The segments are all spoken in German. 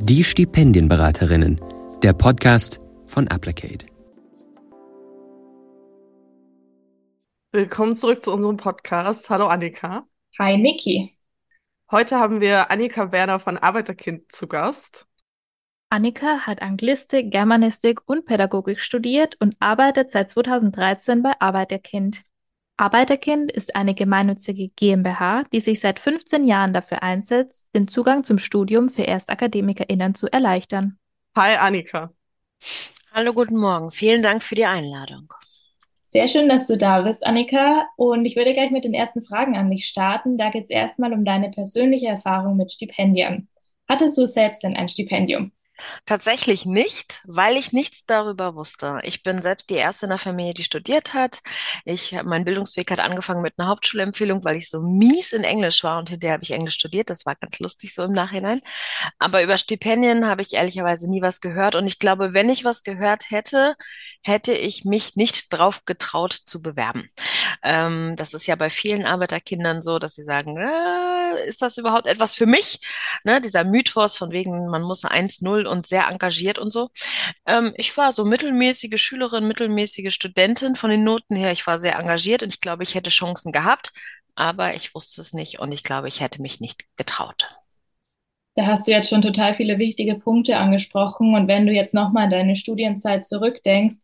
Die Stipendienberaterinnen, der Podcast von Applicate. Willkommen zurück zu unserem Podcast. Hallo Annika. Hi Niki. Heute haben wir Annika Werner von Arbeiterkind zu Gast. Annika hat Anglistik, Germanistik und Pädagogik studiert und arbeitet seit 2013 bei Arbeiterkind. Arbeiterkind ist eine gemeinnützige GmbH, die sich seit 15 Jahren dafür einsetzt, den Zugang zum Studium für ErstakademikerInnen zu erleichtern. Hi Annika. Hallo, guten Morgen. Vielen Dank für die Einladung. Sehr schön, dass du da bist, Annika. Und ich würde gleich mit den ersten Fragen an dich starten. Da geht es erstmal um deine persönliche Erfahrung mit Stipendien. Hattest du selbst denn ein Stipendium? Tatsächlich nicht, weil ich nichts darüber wusste. Ich bin selbst die erste in der Familie, die studiert hat. Ich, mein Bildungsweg hat angefangen mit einer Hauptschulempfehlung, weil ich so mies in Englisch war und hinterher habe ich Englisch studiert. Das war ganz lustig so im Nachhinein. Aber über Stipendien habe ich ehrlicherweise nie was gehört. Und ich glaube, wenn ich was gehört hätte, hätte ich mich nicht drauf getraut zu bewerben. Ähm, das ist ja bei vielen Arbeiterkindern so, dass sie sagen, äh, ist das überhaupt etwas für mich? Ne, dieser Mythos von wegen, man muss 1-0 und sehr engagiert und so. Ähm, ich war so mittelmäßige Schülerin, mittelmäßige Studentin von den Noten her. Ich war sehr engagiert und ich glaube, ich hätte Chancen gehabt, aber ich wusste es nicht und ich glaube, ich hätte mich nicht getraut. Da hast du jetzt schon total viele wichtige Punkte angesprochen. Und wenn du jetzt nochmal deine Studienzeit zurückdenkst,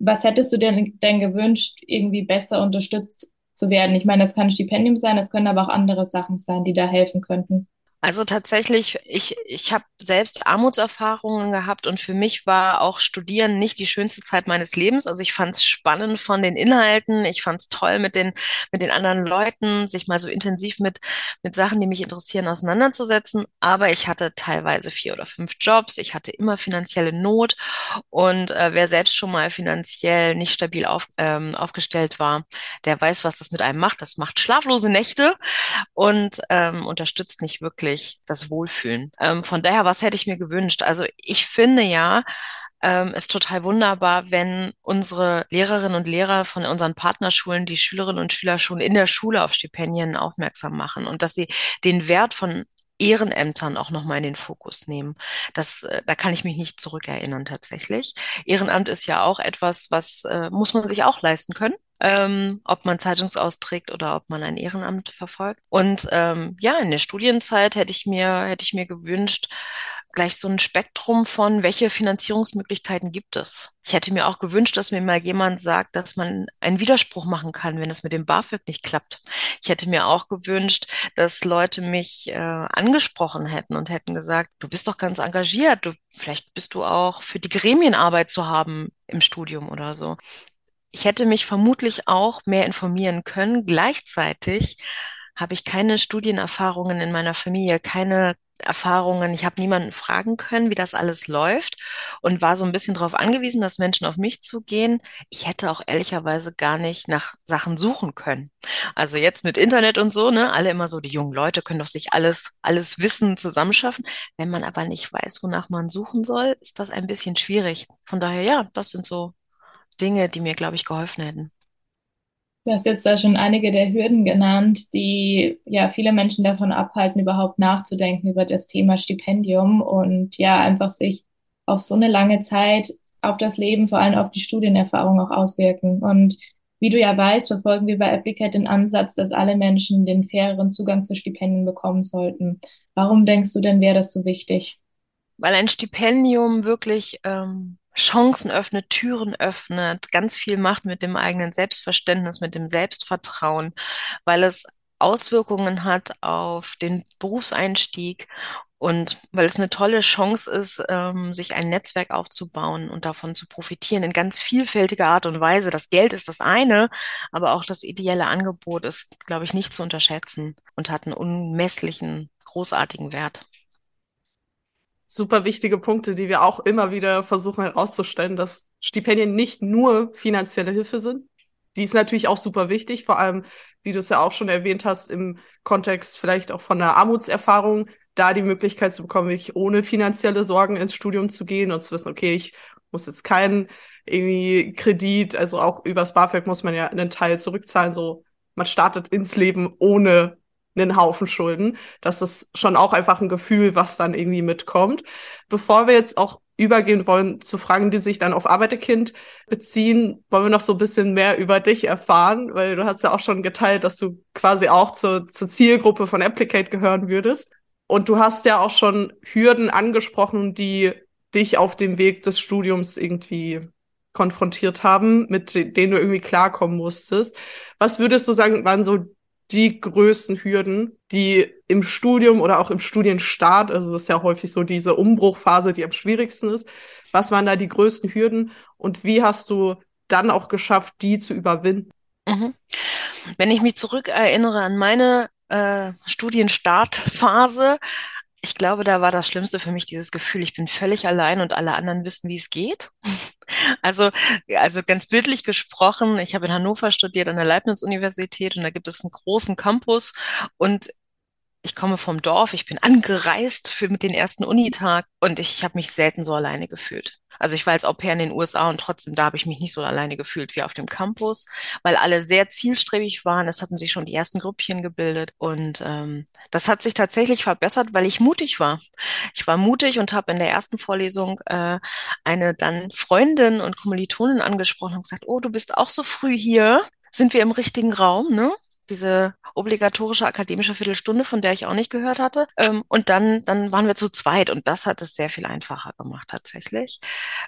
was hättest du denn, denn gewünscht, irgendwie besser unterstützt zu werden? Ich meine, das kann ein Stipendium sein, das können aber auch andere Sachen sein, die da helfen könnten. Also tatsächlich, ich, ich habe selbst Armutserfahrungen gehabt und für mich war auch Studieren nicht die schönste Zeit meines Lebens. Also ich fand es spannend von den Inhalten, ich fand es toll mit den, mit den anderen Leuten, sich mal so intensiv mit, mit Sachen, die mich interessieren, auseinanderzusetzen. Aber ich hatte teilweise vier oder fünf Jobs, ich hatte immer finanzielle Not und äh, wer selbst schon mal finanziell nicht stabil auf, ähm, aufgestellt war, der weiß, was das mit einem macht. Das macht schlaflose Nächte und ähm, unterstützt nicht wirklich wirklich das Wohlfühlen. Ähm, von daher, was hätte ich mir gewünscht? Also ich finde ja, ähm, ist total wunderbar, wenn unsere Lehrerinnen und Lehrer von unseren Partnerschulen die Schülerinnen und Schüler schon in der Schule auf Stipendien aufmerksam machen und dass sie den Wert von Ehrenämtern auch nochmal in den Fokus nehmen. Das, äh, da kann ich mich nicht zurückerinnern tatsächlich. Ehrenamt ist ja auch etwas, was äh, muss man sich auch leisten können ähm, ob man Zeitungsausträgt oder ob man ein Ehrenamt verfolgt. Und ähm, ja, in der Studienzeit hätte ich mir, hätte ich mir gewünscht, gleich so ein Spektrum von, welche Finanzierungsmöglichkeiten gibt es. Ich hätte mir auch gewünscht, dass mir mal jemand sagt, dass man einen Widerspruch machen kann, wenn es mit dem BAföG nicht klappt. Ich hätte mir auch gewünscht, dass Leute mich äh, angesprochen hätten und hätten gesagt, du bist doch ganz engagiert, du, vielleicht bist du auch für die Gremienarbeit zu haben im Studium oder so. Ich hätte mich vermutlich auch mehr informieren können. Gleichzeitig habe ich keine Studienerfahrungen in meiner Familie, keine Erfahrungen. Ich habe niemanden fragen können, wie das alles läuft und war so ein bisschen darauf angewiesen, dass Menschen auf mich zugehen. Ich hätte auch ehrlicherweise gar nicht nach Sachen suchen können. Also jetzt mit Internet und so, ne, alle immer so, die jungen Leute können doch sich alles, alles Wissen zusammenschaffen. Wenn man aber nicht weiß, wonach man suchen soll, ist das ein bisschen schwierig. Von daher, ja, das sind so Dinge, die mir, glaube ich, geholfen hätten. Du hast jetzt da schon einige der Hürden genannt, die ja viele Menschen davon abhalten, überhaupt nachzudenken über das Thema Stipendium und ja, einfach sich auf so eine lange Zeit auf das Leben, vor allem auf die Studienerfahrung auch auswirken. Und wie du ja weißt, verfolgen wir bei Applicate den Ansatz, dass alle Menschen den faireren Zugang zu Stipendien bekommen sollten. Warum denkst du denn, wäre das so wichtig? Weil ein Stipendium wirklich ähm, Chancen öffnet, Türen öffnet, ganz viel macht mit dem eigenen Selbstverständnis, mit dem Selbstvertrauen, weil es Auswirkungen hat auf den Berufseinstieg und weil es eine tolle Chance ist, ähm, sich ein Netzwerk aufzubauen und davon zu profitieren in ganz vielfältiger Art und Weise. Das Geld ist das eine, aber auch das ideelle Angebot ist, glaube ich, nicht zu unterschätzen und hat einen unmesslichen, großartigen Wert super wichtige Punkte, die wir auch immer wieder versuchen herauszustellen, dass Stipendien nicht nur finanzielle Hilfe sind. Die ist natürlich auch super wichtig, vor allem, wie du es ja auch schon erwähnt hast, im Kontext vielleicht auch von einer Armutserfahrung, da die Möglichkeit zu bekommen, wirklich ohne finanzielle Sorgen ins Studium zu gehen und zu wissen, okay, ich muss jetzt keinen irgendwie Kredit, also auch übers BAföG muss man ja einen Teil zurückzahlen, so man startet ins Leben ohne einen Haufen Schulden. Das ist schon auch einfach ein Gefühl, was dann irgendwie mitkommt. Bevor wir jetzt auch übergehen wollen zu Fragen, die sich dann auf Arbeiterkind beziehen, wollen wir noch so ein bisschen mehr über dich erfahren, weil du hast ja auch schon geteilt, dass du quasi auch zur, zur Zielgruppe von Applicate gehören würdest. Und du hast ja auch schon Hürden angesprochen, die dich auf dem Weg des Studiums irgendwie konfrontiert haben, mit denen du irgendwie klarkommen musstest. Was würdest du sagen, waren so die größten Hürden, die im Studium oder auch im Studienstart, also das ist ja häufig so diese Umbruchphase, die am schwierigsten ist. Was waren da die größten Hürden und wie hast du dann auch geschafft, die zu überwinden? Mhm. Wenn ich mich zurückerinnere an meine äh, Studienstartphase, ich glaube, da war das Schlimmste für mich dieses Gefühl, ich bin völlig allein und alle anderen wissen, wie es geht. Also, also ganz bildlich gesprochen, ich habe in Hannover studiert an der Leibniz-Universität und da gibt es einen großen Campus und ich komme vom Dorf, ich bin angereist für mit den ersten Unitag und ich habe mich selten so alleine gefühlt. Also ich war als Au pair in den USA und trotzdem da habe ich mich nicht so alleine gefühlt wie auf dem Campus, weil alle sehr zielstrebig waren. Es hatten sich schon die ersten Grüppchen gebildet und ähm, das hat sich tatsächlich verbessert, weil ich mutig war. Ich war mutig und habe in der ersten Vorlesung äh, eine dann Freundin und Kommilitonin angesprochen und gesagt, oh, du bist auch so früh hier. Sind wir im richtigen Raum, ne? Diese obligatorische akademische Viertelstunde, von der ich auch nicht gehört hatte. Ähm, und dann, dann waren wir zu zweit und das hat es sehr viel einfacher gemacht tatsächlich.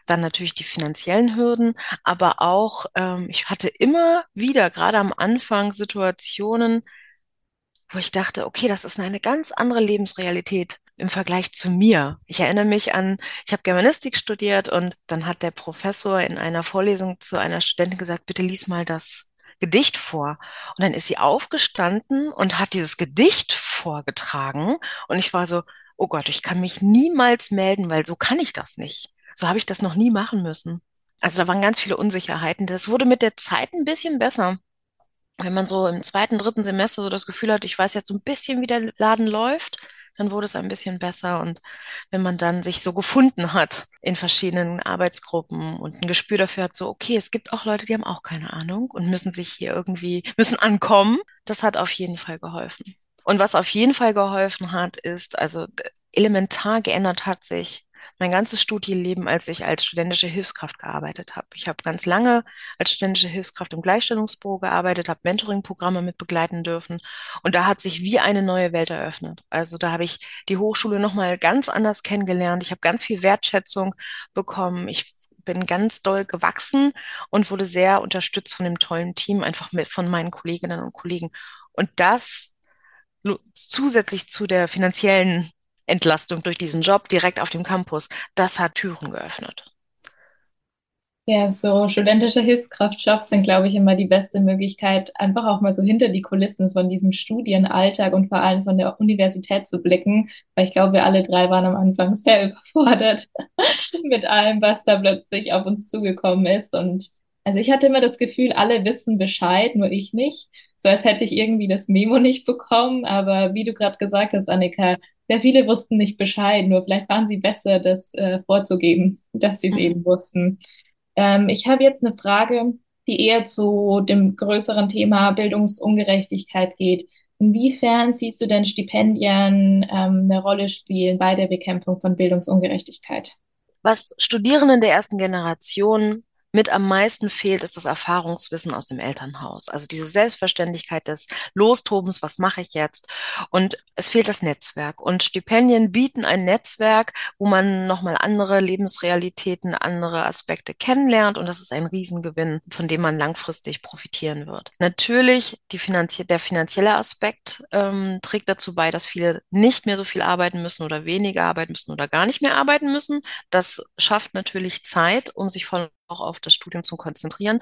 Dann natürlich die finanziellen Hürden, aber auch, ähm, ich hatte immer wieder, gerade am Anfang, Situationen, wo ich dachte, okay, das ist eine ganz andere Lebensrealität im Vergleich zu mir. Ich erinnere mich an, ich habe Germanistik studiert und dann hat der Professor in einer Vorlesung zu einer Studentin gesagt, bitte lies mal das Gedicht vor. Und dann ist sie aufgestanden und hat dieses Gedicht vorgetragen. Und ich war so, oh Gott, ich kann mich niemals melden, weil so kann ich das nicht. So habe ich das noch nie machen müssen. Also da waren ganz viele Unsicherheiten. Das wurde mit der Zeit ein bisschen besser. Wenn man so im zweiten, dritten Semester so das Gefühl hat, ich weiß jetzt so ein bisschen, wie der Laden läuft, dann wurde es ein bisschen besser. Und wenn man dann sich so gefunden hat in verschiedenen Arbeitsgruppen und ein Gespür dafür hat, so, okay, es gibt auch Leute, die haben auch keine Ahnung und müssen sich hier irgendwie, müssen ankommen, das hat auf jeden Fall geholfen. Und was auf jeden Fall geholfen hat, ist, also elementar geändert hat sich mein ganzes Studienleben, als ich als studentische Hilfskraft gearbeitet habe. Ich habe ganz lange als studentische Hilfskraft im Gleichstellungsbüro gearbeitet, habe Mentoring-Programme mit begleiten dürfen und da hat sich wie eine neue Welt eröffnet. Also da habe ich die Hochschule nochmal ganz anders kennengelernt. Ich habe ganz viel Wertschätzung bekommen. Ich bin ganz doll gewachsen und wurde sehr unterstützt von dem tollen Team, einfach mit von meinen Kolleginnen und Kollegen. Und das zusätzlich zu der finanziellen Entlastung durch diesen Job direkt auf dem Campus, das hat Türen geöffnet. Ja, so studentische Hilfskraftjobs sind, glaube ich, immer die beste Möglichkeit, einfach auch mal so hinter die Kulissen von diesem Studienalltag und vor allem von der Universität zu blicken, weil ich glaube, wir alle drei waren am Anfang sehr überfordert mit allem, was da plötzlich auf uns zugekommen ist. Und also ich hatte immer das Gefühl, alle wissen Bescheid, nur ich nicht. So als hätte ich irgendwie das Memo nicht bekommen. Aber wie du gerade gesagt hast, Annika, sehr viele wussten nicht Bescheid, nur vielleicht waren sie besser, das äh, vorzugeben, dass sie es mhm. eben wussten. Ähm, ich habe jetzt eine Frage, die eher zu dem größeren Thema Bildungsungerechtigkeit geht. Inwiefern siehst du denn Stipendien ähm, eine Rolle spielen bei der Bekämpfung von Bildungsungerechtigkeit? Was Studierenden der ersten Generation mit am meisten fehlt, ist das Erfahrungswissen aus dem Elternhaus. Also diese Selbstverständlichkeit des Lostobens, was mache ich jetzt? Und es fehlt das Netzwerk. Und Stipendien bieten ein Netzwerk, wo man nochmal andere Lebensrealitäten, andere Aspekte kennenlernt. Und das ist ein Riesengewinn, von dem man langfristig profitieren wird. Natürlich, finanzie der finanzielle Aspekt ähm, trägt dazu bei, dass viele nicht mehr so viel arbeiten müssen oder weniger arbeiten müssen oder gar nicht mehr arbeiten müssen. Das schafft natürlich Zeit, um sich voll auch auf das Studium zu konzentrieren.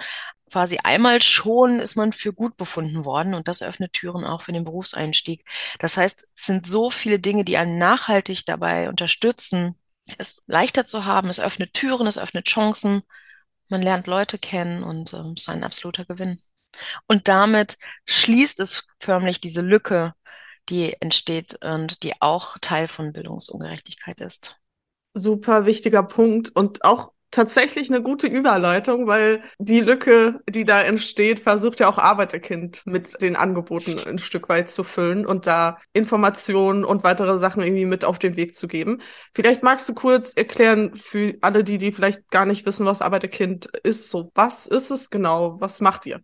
Quasi einmal schon ist man für gut befunden worden und das öffnet Türen auch für den Berufseinstieg. Das heißt, es sind so viele Dinge, die einen nachhaltig dabei unterstützen, es leichter zu haben. Es öffnet Türen, es öffnet Chancen. Man lernt Leute kennen und es ist ein absoluter Gewinn. Und damit schließt es förmlich diese Lücke, die entsteht und die auch Teil von Bildungsungerechtigkeit ist. Super wichtiger Punkt und auch tatsächlich eine gute Überleitung, weil die Lücke, die da entsteht, versucht ja auch Arbeiterkind mit den Angeboten ein Stück weit zu füllen und da Informationen und weitere Sachen irgendwie mit auf den Weg zu geben. Vielleicht magst du kurz erklären für alle die, die vielleicht gar nicht wissen, was Arbeiterkind ist. So, was ist es genau? Was macht ihr?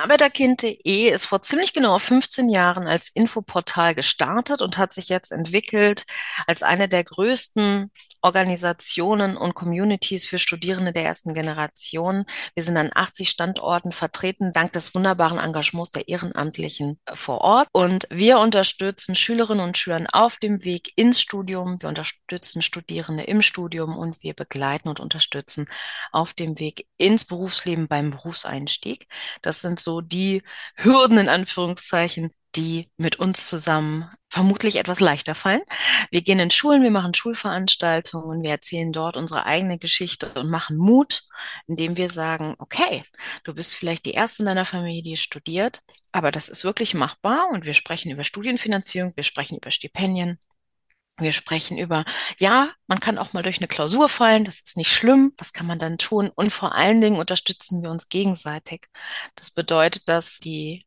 Arbeiterkind.de ist vor ziemlich genau 15 Jahren als Infoportal gestartet und hat sich jetzt entwickelt als eine der größten Organisationen und Communities für Studierende der ersten Generation. Wir sind an 80 Standorten vertreten, dank des wunderbaren Engagements der Ehrenamtlichen vor Ort. Und wir unterstützen Schülerinnen und Schülern auf dem Weg ins Studium. Wir unterstützen Studierende im Studium und wir begleiten und unterstützen auf dem Weg ins Berufsleben beim Berufseinstieg. Das sind so die Hürden in Anführungszeichen, die mit uns zusammen vermutlich etwas leichter fallen. Wir gehen in Schulen, wir machen Schulveranstaltungen, wir erzählen dort unsere eigene Geschichte und machen Mut, indem wir sagen, okay, du bist vielleicht die erste in deiner Familie, die studiert, aber das ist wirklich machbar und wir sprechen über Studienfinanzierung, wir sprechen über Stipendien. Wir sprechen über, ja, man kann auch mal durch eine Klausur fallen, das ist nicht schlimm, was kann man dann tun? Und vor allen Dingen unterstützen wir uns gegenseitig. Das bedeutet, dass die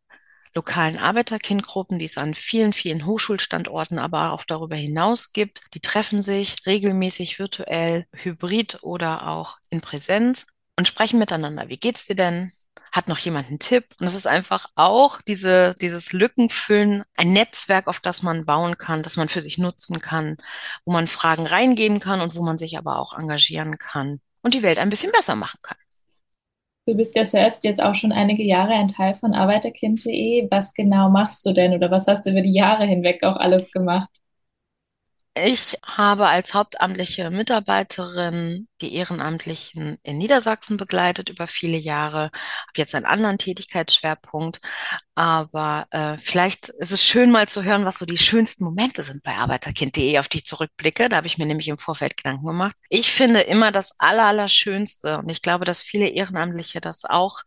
lokalen Arbeiterkindgruppen, die es an vielen, vielen Hochschulstandorten, aber auch darüber hinaus gibt. Die treffen sich regelmäßig virtuell, hybrid oder auch in Präsenz und sprechen miteinander. Wie geht's dir denn? Hat noch jemand einen Tipp? Und es ist einfach auch diese, dieses Lückenfüllen, ein Netzwerk, auf das man bauen kann, das man für sich nutzen kann, wo man Fragen reingeben kann und wo man sich aber auch engagieren kann und die Welt ein bisschen besser machen kann. Du bist ja selbst jetzt auch schon einige Jahre ein Teil von Arbeiterkind.de. Was genau machst du denn oder was hast du über die Jahre hinweg auch alles gemacht? Ich habe als hauptamtliche Mitarbeiterin die Ehrenamtlichen in Niedersachsen begleitet über viele Jahre, habe jetzt einen anderen Tätigkeitsschwerpunkt, aber äh, vielleicht ist es schön mal zu hören, was so die schönsten Momente sind bei Arbeiterkind.de, auf die ich zurückblicke. Da habe ich mir nämlich im Vorfeld Gedanken gemacht. Ich finde immer das Allerallerschönste und ich glaube, dass viele Ehrenamtliche das auch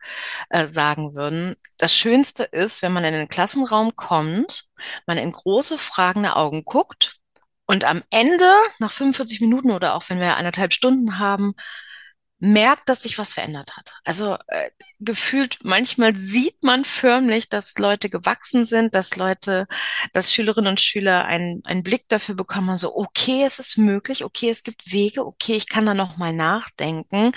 äh, sagen würden. Das Schönste ist, wenn man in den Klassenraum kommt, man in große fragende Augen guckt und am Ende, nach 45 Minuten oder auch wenn wir eineinhalb Stunden haben, merkt, dass sich was verändert hat. Also äh, gefühlt, manchmal sieht man förmlich, dass Leute gewachsen sind, dass Leute, dass Schülerinnen und Schüler einen, einen Blick dafür bekommen, so, okay, es ist möglich, okay, es gibt Wege, okay, ich kann da noch mal nachdenken,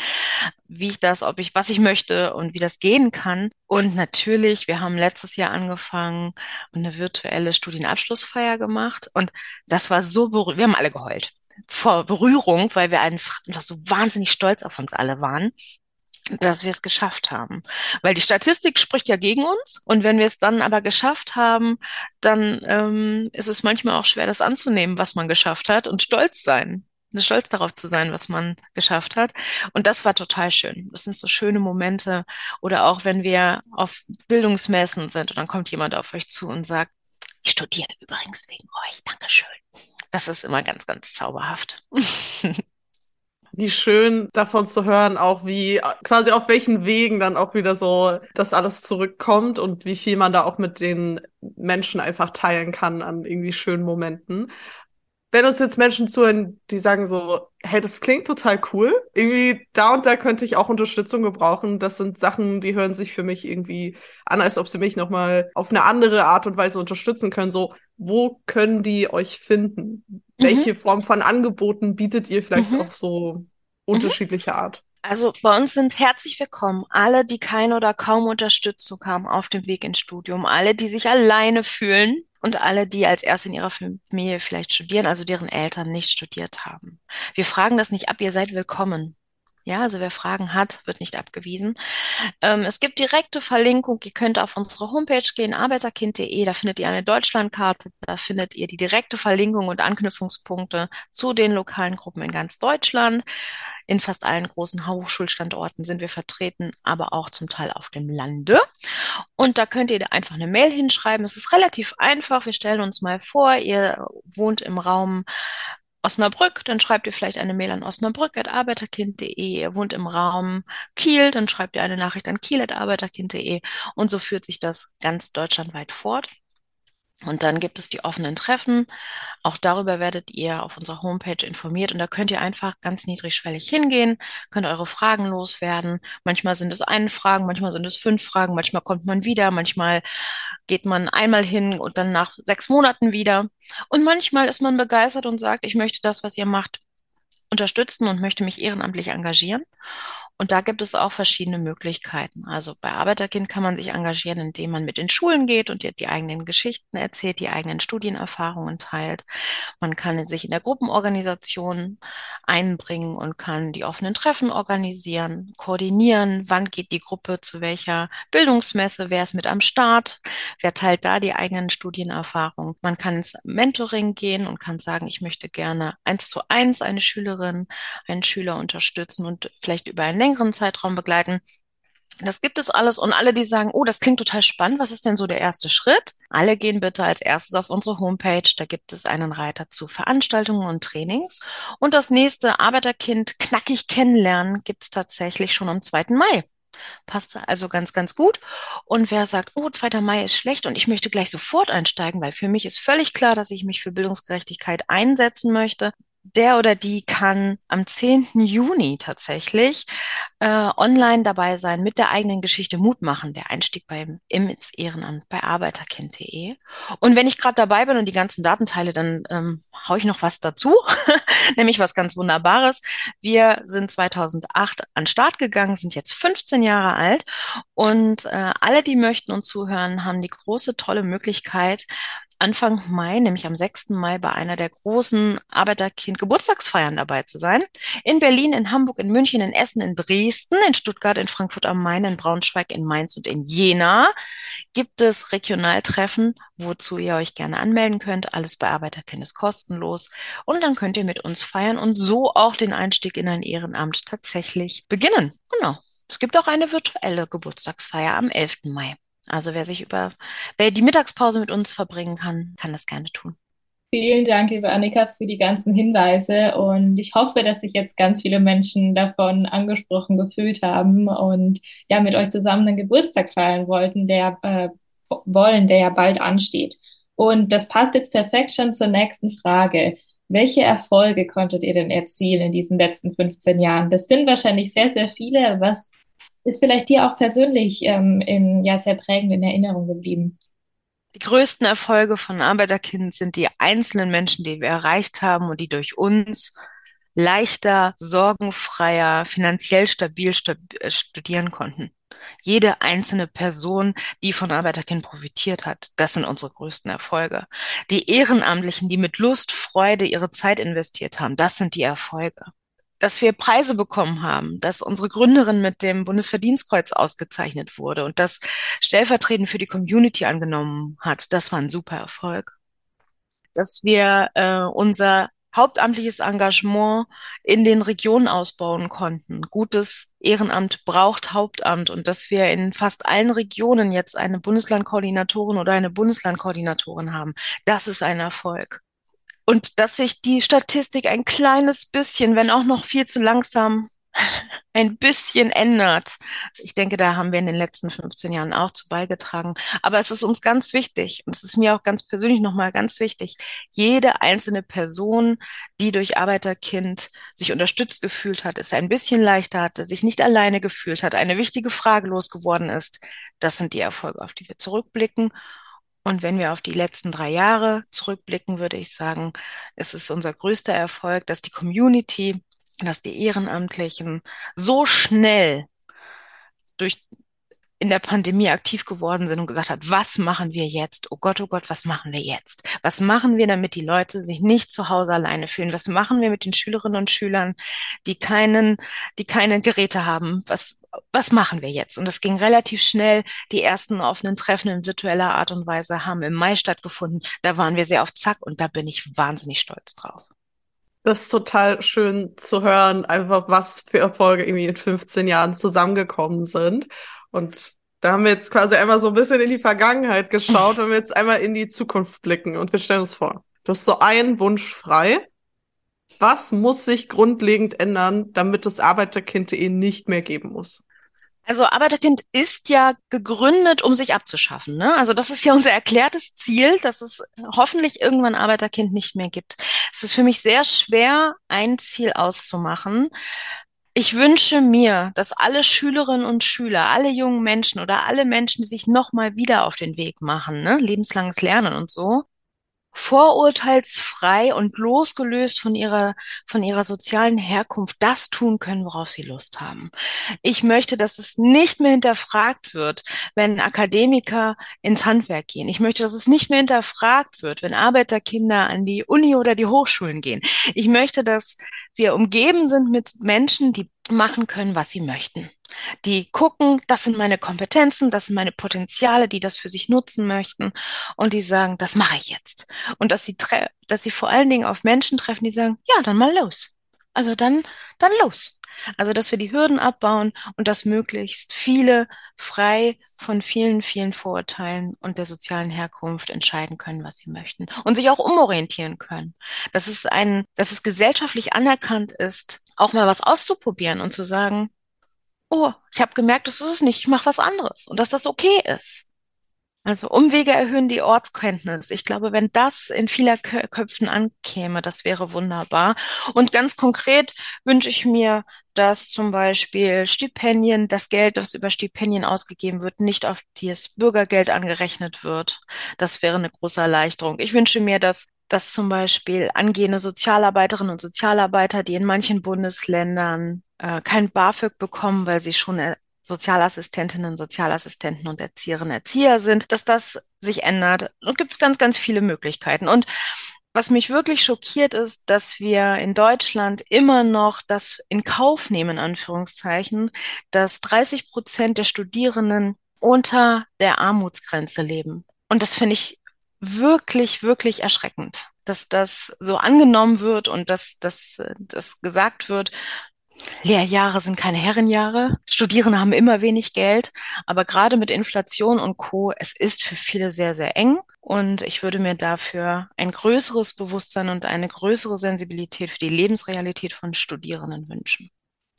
wie ich das, ob ich, was ich möchte und wie das gehen kann. Und natürlich, wir haben letztes Jahr angefangen und eine virtuelle Studienabschlussfeier gemacht und das war so berührend. Wir haben alle geheult vor Berührung, weil wir einfach so wahnsinnig stolz auf uns alle waren dass wir es geschafft haben. Weil die Statistik spricht ja gegen uns und wenn wir es dann aber geschafft haben, dann ähm, ist es manchmal auch schwer, das anzunehmen, was man geschafft hat und stolz sein. Stolz darauf zu sein, was man geschafft hat. Und das war total schön. Das sind so schöne Momente. Oder auch wenn wir auf Bildungsmessen sind und dann kommt jemand auf euch zu und sagt, ich studiere übrigens wegen euch. Dankeschön. Das ist immer ganz, ganz zauberhaft. wie schön davon zu hören, auch wie quasi auf welchen Wegen dann auch wieder so das alles zurückkommt und wie viel man da auch mit den Menschen einfach teilen kann an irgendwie schönen Momenten wenn uns jetzt Menschen zuhören, die sagen so, hey, das klingt total cool, irgendwie da und da könnte ich auch Unterstützung gebrauchen. Das sind Sachen, die hören sich für mich irgendwie an, als ob sie mich nochmal auf eine andere Art und Weise unterstützen können. So, wo können die euch finden? Mhm. Welche Form von Angeboten bietet ihr vielleicht mhm. auch so unterschiedliche Art? Also bei uns sind herzlich willkommen alle, die keine oder kaum Unterstützung haben auf dem Weg ins Studium, alle, die sich alleine fühlen, und alle, die als erste in ihrer Familie vielleicht studieren, also deren Eltern nicht studiert haben. Wir fragen das nicht ab, ihr seid willkommen. Ja, also wer Fragen hat, wird nicht abgewiesen. Ähm, es gibt direkte Verlinkung. Ihr könnt auf unsere Homepage gehen, arbeiterkind.de. Da findet ihr eine Deutschlandkarte. Da findet ihr die direkte Verlinkung und Anknüpfungspunkte zu den lokalen Gruppen in ganz Deutschland. In fast allen großen Hochschulstandorten sind wir vertreten, aber auch zum Teil auf dem Lande. Und da könnt ihr einfach eine Mail hinschreiben. Es ist relativ einfach. Wir stellen uns mal vor, ihr wohnt im Raum Osnabrück, dann schreibt ihr vielleicht eine Mail an osnabrück.arbeiterkind.de. Ihr wohnt im Raum Kiel, dann schreibt ihr eine Nachricht an kiel.arbeiterkind.de. Und so führt sich das ganz deutschlandweit fort. Und dann gibt es die offenen Treffen. Auch darüber werdet ihr auf unserer Homepage informiert und da könnt ihr einfach ganz niedrigschwellig hingehen, könnt eure Fragen loswerden. Manchmal sind es eine Fragen, manchmal sind es fünf Fragen, manchmal kommt man wieder, manchmal geht man einmal hin und dann nach sechs Monaten wieder. Und manchmal ist man begeistert und sagt, ich möchte das, was ihr macht, unterstützen und möchte mich ehrenamtlich engagieren. Und da gibt es auch verschiedene Möglichkeiten. Also bei Arbeiterkind kann man sich engagieren, indem man mit in Schulen geht und die, die eigenen Geschichten erzählt, die eigenen Studienerfahrungen teilt. Man kann sich in der Gruppenorganisation einbringen und kann die offenen Treffen organisieren, koordinieren. Wann geht die Gruppe zu welcher Bildungsmesse? Wer ist mit am Start? Wer teilt da die eigenen Studienerfahrungen? Man kann ins Mentoring gehen und kann sagen, ich möchte gerne eins zu eins eine Schülerin, einen Schüler unterstützen und vielleicht über einen längeren Zeitraum begleiten. Das gibt es alles und alle, die sagen, oh, das klingt total spannend, was ist denn so der erste Schritt? Alle gehen bitte als erstes auf unsere Homepage, da gibt es einen Reiter zu Veranstaltungen und Trainings. Und das nächste Arbeiterkind knackig kennenlernen gibt es tatsächlich schon am 2. Mai. Passt also ganz, ganz gut. Und wer sagt, oh, 2. Mai ist schlecht und ich möchte gleich sofort einsteigen, weil für mich ist völlig klar, dass ich mich für Bildungsgerechtigkeit einsetzen möchte, der oder die kann am 10. Juni tatsächlich äh, online dabei sein mit der eigenen Geschichte Mut machen, der Einstieg beim ins Ehrenamt bei arbeiterkind.de. Und wenn ich gerade dabei bin und die ganzen Daten teile, dann ähm, hau ich noch was dazu, nämlich was ganz Wunderbares. Wir sind 2008 an Start gegangen, sind jetzt 15 Jahre alt und äh, alle, die möchten und zuhören, haben die große, tolle Möglichkeit, Anfang Mai, nämlich am 6. Mai, bei einer der großen Arbeiterkind-Geburtstagsfeiern dabei zu sein. In Berlin, in Hamburg, in München, in Essen, in Dresden, in Stuttgart, in Frankfurt am Main, in Braunschweig, in Mainz und in Jena gibt es Regionaltreffen, wozu ihr euch gerne anmelden könnt. Alles bei Arbeiterkind ist kostenlos. Und dann könnt ihr mit uns feiern und so auch den Einstieg in ein Ehrenamt tatsächlich beginnen. Genau. Es gibt auch eine virtuelle Geburtstagsfeier am 11. Mai. Also wer sich über, wer die Mittagspause mit uns verbringen kann, kann das gerne tun. Vielen Dank, liebe Annika, für die ganzen Hinweise. Und ich hoffe, dass sich jetzt ganz viele Menschen davon angesprochen gefühlt haben und ja, mit euch zusammen einen Geburtstag feiern wollten, der äh, wollen, der ja bald ansteht. Und das passt jetzt perfekt schon zur nächsten Frage. Welche Erfolge konntet ihr denn erzielen in diesen letzten 15 Jahren? Das sind wahrscheinlich sehr, sehr viele. Was ist vielleicht dir auch persönlich ähm, in, ja, sehr prägend in Erinnerung geblieben? Die größten Erfolge von Arbeiterkind sind die einzelnen Menschen, die wir erreicht haben und die durch uns leichter, sorgenfreier, finanziell stabil äh, studieren konnten. Jede einzelne Person, die von Arbeiterkind profitiert hat, das sind unsere größten Erfolge. Die Ehrenamtlichen, die mit Lust, Freude ihre Zeit investiert haben, das sind die Erfolge dass wir Preise bekommen haben, dass unsere Gründerin mit dem Bundesverdienstkreuz ausgezeichnet wurde und das stellvertretend für die Community angenommen hat, das war ein super Erfolg. Dass wir äh, unser hauptamtliches Engagement in den Regionen ausbauen konnten. Gutes Ehrenamt braucht Hauptamt und dass wir in fast allen Regionen jetzt eine Bundeslandkoordinatorin oder eine Bundeslandkoordinatorin haben, das ist ein Erfolg. Und dass sich die Statistik ein kleines bisschen, wenn auch noch viel zu langsam, ein bisschen ändert. Ich denke, da haben wir in den letzten 15 Jahren auch zu beigetragen. Aber es ist uns ganz wichtig und es ist mir auch ganz persönlich nochmal ganz wichtig, jede einzelne Person, die durch Arbeiterkind sich unterstützt gefühlt hat, es ein bisschen leichter hatte, sich nicht alleine gefühlt hat, eine wichtige Frage losgeworden ist, das sind die Erfolge, auf die wir zurückblicken und wenn wir auf die letzten drei Jahre zurückblicken, würde ich sagen, es ist unser größter Erfolg, dass die Community, dass die Ehrenamtlichen so schnell durch in der Pandemie aktiv geworden sind und gesagt hat, was machen wir jetzt? Oh Gott, oh Gott, was machen wir jetzt? Was machen wir, damit die Leute sich nicht zu Hause alleine fühlen? Was machen wir mit den Schülerinnen und Schülern, die keinen, die keine Geräte haben? Was, was machen wir jetzt? Und es ging relativ schnell. Die ersten offenen Treffen in virtueller Art und Weise haben im Mai stattgefunden. Da waren wir sehr auf Zack und da bin ich wahnsinnig stolz drauf. Das ist total schön zu hören, einfach was für Erfolge irgendwie in 15 Jahren zusammengekommen sind. Und da haben wir jetzt quasi einmal so ein bisschen in die Vergangenheit geschaut, wenn wir jetzt einmal in die Zukunft blicken und wir stellen uns vor, du hast so einen Wunsch frei. Was muss sich grundlegend ändern, damit es Arbeiterkind.de nicht mehr geben muss? Also Arbeiterkind ist ja gegründet, um sich abzuschaffen. Ne? Also das ist ja unser erklärtes Ziel, dass es hoffentlich irgendwann Arbeiterkind nicht mehr gibt. Es ist für mich sehr schwer, ein Ziel auszumachen. Ich wünsche mir, dass alle Schülerinnen und Schüler, alle jungen Menschen oder alle Menschen, die sich nochmal wieder auf den Weg machen, ne? lebenslanges Lernen und so, vorurteilsfrei und losgelöst von ihrer, von ihrer sozialen Herkunft das tun können, worauf sie Lust haben. Ich möchte, dass es nicht mehr hinterfragt wird, wenn Akademiker ins Handwerk gehen. Ich möchte, dass es nicht mehr hinterfragt wird, wenn Arbeiterkinder an die Uni oder die Hochschulen gehen. Ich möchte, dass wir umgeben sind mit Menschen, die machen können, was sie möchten. Die gucken, das sind meine Kompetenzen, das sind meine Potenziale, die das für sich nutzen möchten und die sagen, das mache ich jetzt. Und dass sie, dass sie vor allen Dingen auf Menschen treffen, die sagen, ja, dann mal los. Also dann, dann los. Also, dass wir die Hürden abbauen und dass möglichst viele frei von vielen, vielen Vorurteilen und der sozialen Herkunft entscheiden können, was sie möchten und sich auch umorientieren können. Dass es ein, dass es gesellschaftlich anerkannt ist, auch mal was auszuprobieren und zu sagen, oh, ich habe gemerkt, das ist es nicht, ich mache was anderes und dass das okay ist. Also Umwege erhöhen die Ortskenntnis. Ich glaube, wenn das in vieler Köpfen ankäme, das wäre wunderbar. Und ganz konkret wünsche ich mir, dass zum Beispiel Stipendien, das Geld, das über Stipendien ausgegeben wird, nicht auf das Bürgergeld angerechnet wird. Das wäre eine große Erleichterung. Ich wünsche mir, dass dass zum Beispiel angehende Sozialarbeiterinnen und Sozialarbeiter, die in manchen Bundesländern äh, kein BAföG bekommen, weil sie schon äh, Sozialassistentinnen, Sozialassistenten und Erzieherinnen, Erzieher sind, dass das sich ändert. Und gibt es ganz, ganz viele Möglichkeiten. Und was mich wirklich schockiert ist, dass wir in Deutschland immer noch das in Kauf nehmen, in Anführungszeichen, dass 30 Prozent der Studierenden unter der Armutsgrenze leben. Und das finde ich wirklich, wirklich erschreckend, dass das so angenommen wird und dass, dass, dass gesagt wird, Lehrjahre sind keine Herrenjahre. Studierende haben immer wenig Geld, aber gerade mit Inflation und Co. Es ist für viele sehr, sehr eng. Und ich würde mir dafür ein größeres Bewusstsein und eine größere Sensibilität für die Lebensrealität von Studierenden wünschen.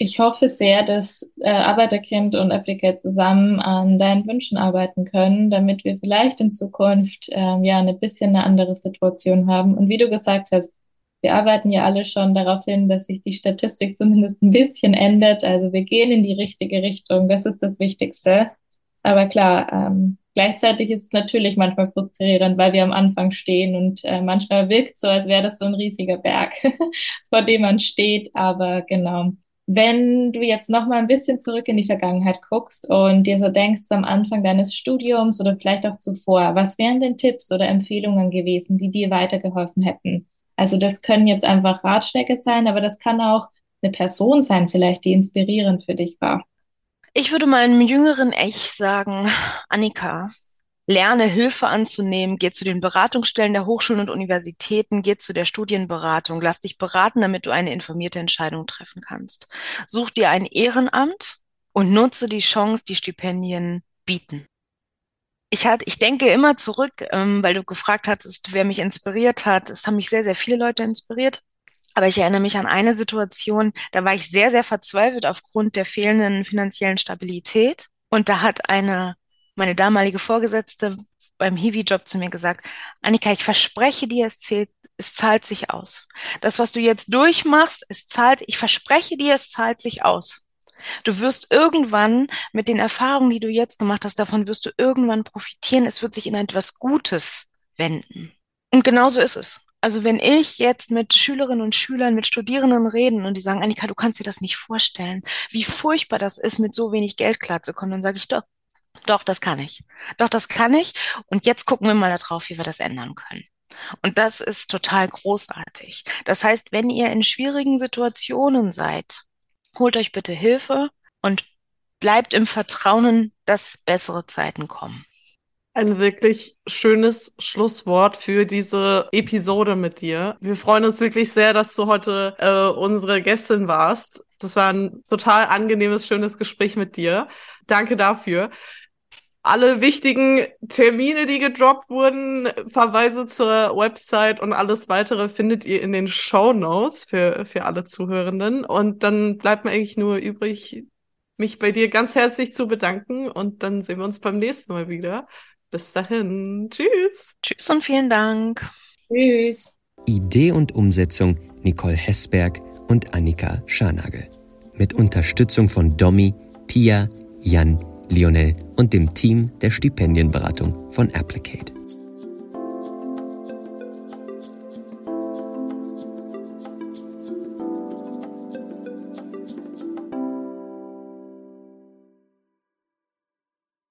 Ich hoffe sehr, dass äh, Arbeiterkind und Applicate zusammen an deinen Wünschen arbeiten können, damit wir vielleicht in Zukunft ähm, ja eine bisschen eine andere Situation haben. Und wie du gesagt hast, wir arbeiten ja alle schon darauf hin, dass sich die Statistik zumindest ein bisschen ändert. Also wir gehen in die richtige Richtung. Das ist das Wichtigste. Aber klar, ähm, gleichzeitig ist es natürlich manchmal frustrierend, weil wir am Anfang stehen und äh, manchmal wirkt so, als wäre das so ein riesiger Berg, vor dem man steht. Aber genau. Wenn du jetzt noch mal ein bisschen zurück in die Vergangenheit guckst und dir so denkst, so am Anfang deines Studiums oder vielleicht auch zuvor, was wären denn Tipps oder Empfehlungen gewesen, die dir weitergeholfen hätten? Also das können jetzt einfach Ratschläge sein, aber das kann auch eine Person sein, vielleicht, die inspirierend für dich war. Ich würde meinem jüngeren Ich sagen, Annika, lerne Hilfe anzunehmen, geh zu den Beratungsstellen der Hochschulen und Universitäten, geh zu der Studienberatung, lass dich beraten, damit du eine informierte Entscheidung treffen kannst. Such dir ein Ehrenamt und nutze die Chance, die Stipendien bieten. Ich, hatte, ich denke immer zurück, ähm, weil du gefragt hattest, wer mich inspiriert hat. Es haben mich sehr, sehr viele Leute inspiriert. Aber ich erinnere mich an eine Situation, da war ich sehr, sehr verzweifelt aufgrund der fehlenden finanziellen Stabilität. Und da hat eine meine damalige Vorgesetzte beim Hiwi-Job zu mir gesagt, Annika, ich verspreche dir, es zählt, es zahlt sich aus. Das, was du jetzt durchmachst, es zahlt, ich verspreche dir, es zahlt sich aus. Du wirst irgendwann mit den Erfahrungen, die du jetzt gemacht hast, davon wirst du irgendwann profitieren. Es wird sich in etwas Gutes wenden. Und genauso ist es. Also wenn ich jetzt mit Schülerinnen und Schülern, mit Studierenden reden und die sagen, Annika, du kannst dir das nicht vorstellen, wie furchtbar das ist, mit so wenig Geld klarzukommen, dann sage ich doch, doch, das kann ich. Doch, das kann ich. Und jetzt gucken wir mal darauf, wie wir das ändern können. Und das ist total großartig. Das heißt, wenn ihr in schwierigen Situationen seid, holt euch bitte Hilfe und bleibt im Vertrauen, dass bessere Zeiten kommen. Ein wirklich schönes Schlusswort für diese Episode mit dir. Wir freuen uns wirklich sehr, dass du heute äh, unsere Gästin warst. Das war ein total angenehmes, schönes Gespräch mit dir. Danke dafür alle wichtigen Termine, die gedroppt wurden, Verweise zur Website und alles weitere findet ihr in den Show Notes für, für alle Zuhörenden. Und dann bleibt mir eigentlich nur übrig, mich bei dir ganz herzlich zu bedanken und dann sehen wir uns beim nächsten Mal wieder. Bis dahin. Tschüss. Tschüss und vielen Dank. Tschüss. Idee und Umsetzung Nicole Hessberg und Annika Scharnagel. Mit Unterstützung von Domi, Pia, Jan, Lionel und dem Team der Stipendienberatung von Applicate.